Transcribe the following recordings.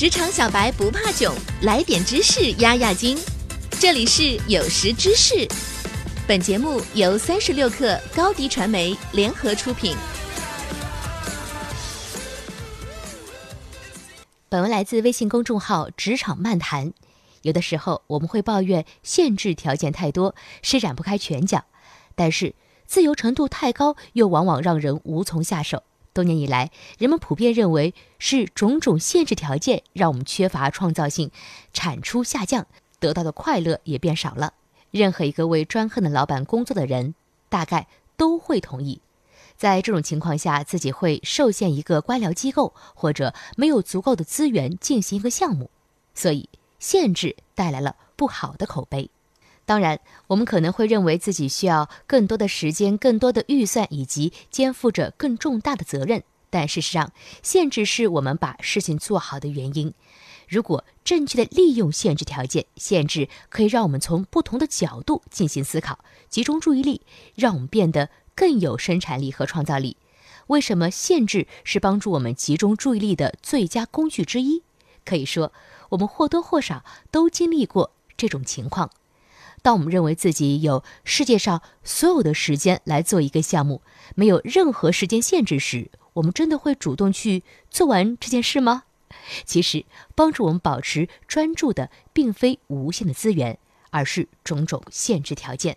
职场小白不怕囧，来点知识压压惊。这里是有识知识，本节目由三十六克高低传媒联合出品。本文来自微信公众号“职场漫谈”。有的时候我们会抱怨限制条件太多，施展不开拳脚；但是自由程度太高，又往往让人无从下手。多年以来，人们普遍认为是种种限制条件让我们缺乏创造性，产出下降，得到的快乐也变少了。任何一个为专横的老板工作的人，大概都会同意，在这种情况下，自己会受限一个官僚机构，或者没有足够的资源进行一个项目，所以限制带来了不好的口碑。当然，我们可能会认为自己需要更多的时间、更多的预算，以及肩负着更重大的责任。但事实上，限制是我们把事情做好的原因。如果正确的利用限制条件，限制可以让我们从不同的角度进行思考，集中注意力，让我们变得更有生产力和创造力。为什么限制是帮助我们集中注意力的最佳工具之一？可以说，我们或多或少都经历过这种情况。当我们认为自己有世界上所有的时间来做一个项目，没有任何时间限制时，我们真的会主动去做完这件事吗？其实，帮助我们保持专注的，并非无限的资源，而是种种限制条件。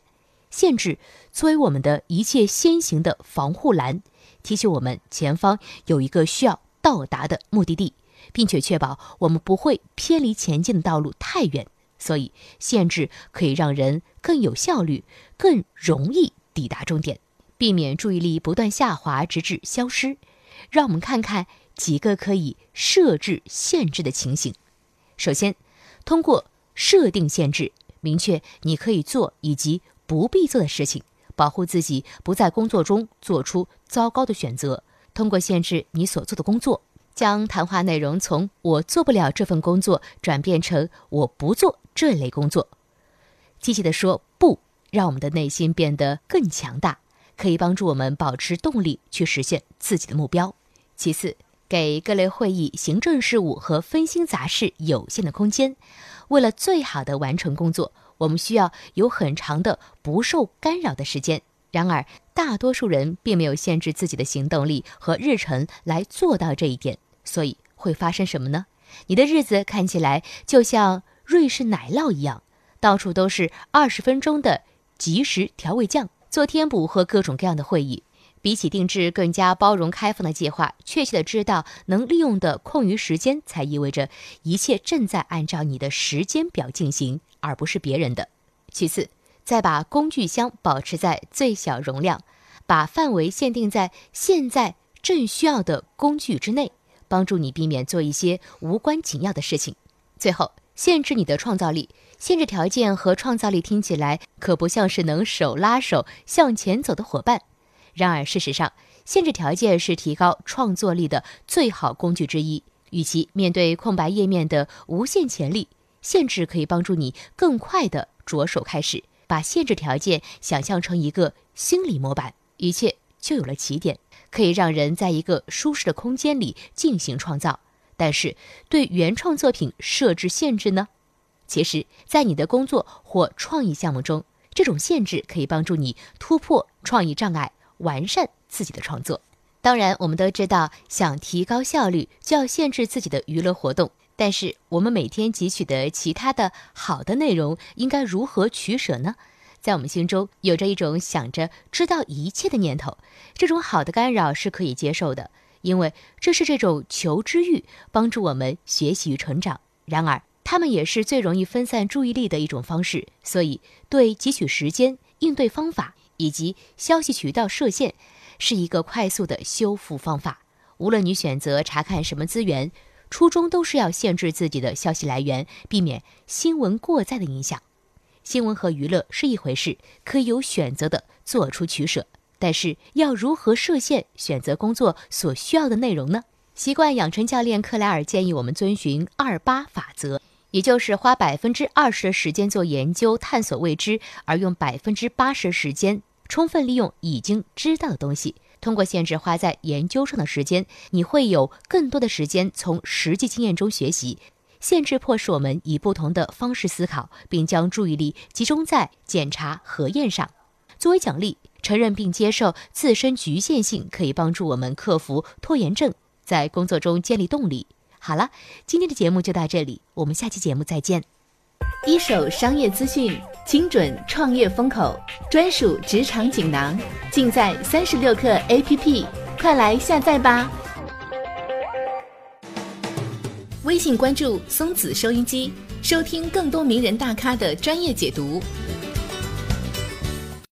限制作为我们的一切先行的防护栏，提醒我们前方有一个需要到达的目的地，并且确保我们不会偏离前进的道路太远。所以，限制可以让人更有效率、更容易抵达终点，避免注意力不断下滑，直至消失。让我们看看几个可以设置限制的情形。首先，通过设定限制，明确你可以做以及不必做的事情，保护自己不在工作中做出糟糕的选择。通过限制你所做的工作。将谈话内容从“我做不了这份工作”转变成“我不做这类工作”，积极的说不，让我们的内心变得更强大，可以帮助我们保持动力去实现自己的目标。其次，给各类会议、行政事务和分心杂事有限的空间。为了最好的完成工作，我们需要有很长的不受干扰的时间。然而，大多数人并没有限制自己的行动力和日程来做到这一点。所以会发生什么呢？你的日子看起来就像瑞士奶酪一样，到处都是二十分钟的即时调味酱，做填补和各种各样的会议。比起定制更加包容开放的计划，确切的知道能利用的空余时间，才意味着一切正在按照你的时间表进行，而不是别人的。其次，再把工具箱保持在最小容量，把范围限定在现在正需要的工具之内。帮助你避免做一些无关紧要的事情。最后，限制你的创造力。限制条件和创造力听起来可不像是能手拉手向前走的伙伴。然而，事实上，限制条件是提高创作力的最好工具之一。与其面对空白页面的无限潜力，限制可以帮助你更快地着手开始。把限制条件想象成一个心理模板，一切就有了起点。可以让人在一个舒适的空间里进行创造，但是对原创作品设置限制呢？其实，在你的工作或创意项目中，这种限制可以帮助你突破创意障碍，完善自己的创作。当然，我们都知道，想提高效率，就要限制自己的娱乐活动。但是，我们每天汲取的其他的好的内容，应该如何取舍呢？在我们心中有着一种想着知道一切的念头，这种好的干扰是可以接受的，因为这是这种求知欲帮助我们学习与成长。然而，他们也是最容易分散注意力的一种方式，所以对汲取时间、应对方法以及消息渠道设限，是一个快速的修复方法。无论你选择查看什么资源，初衷都是要限制自己的消息来源，避免新闻过载的影响。新闻和娱乐是一回事，可以有选择的做出取舍，但是要如何设限选择工作所需要的内容呢？习惯养成教练克莱尔建议我们遵循二八法则，也就是花百分之二十的时间做研究、探索未知，而用百分之八十的时间充分利用已经知道的东西。通过限制花在研究上的时间，你会有更多的时间从实际经验中学习。限制迫使我们以不同的方式思考，并将注意力集中在检查核验上。作为奖励，承认并接受自身局限性，可以帮助我们克服拖延症，在工作中建立动力。好了，今天的节目就到这里，我们下期节目再见。一手商业资讯，精准创业风口，专属职场锦囊，尽在三十六课 APP，快来下载吧！微信关注松子收音机，收听更多名人大咖的专业解读。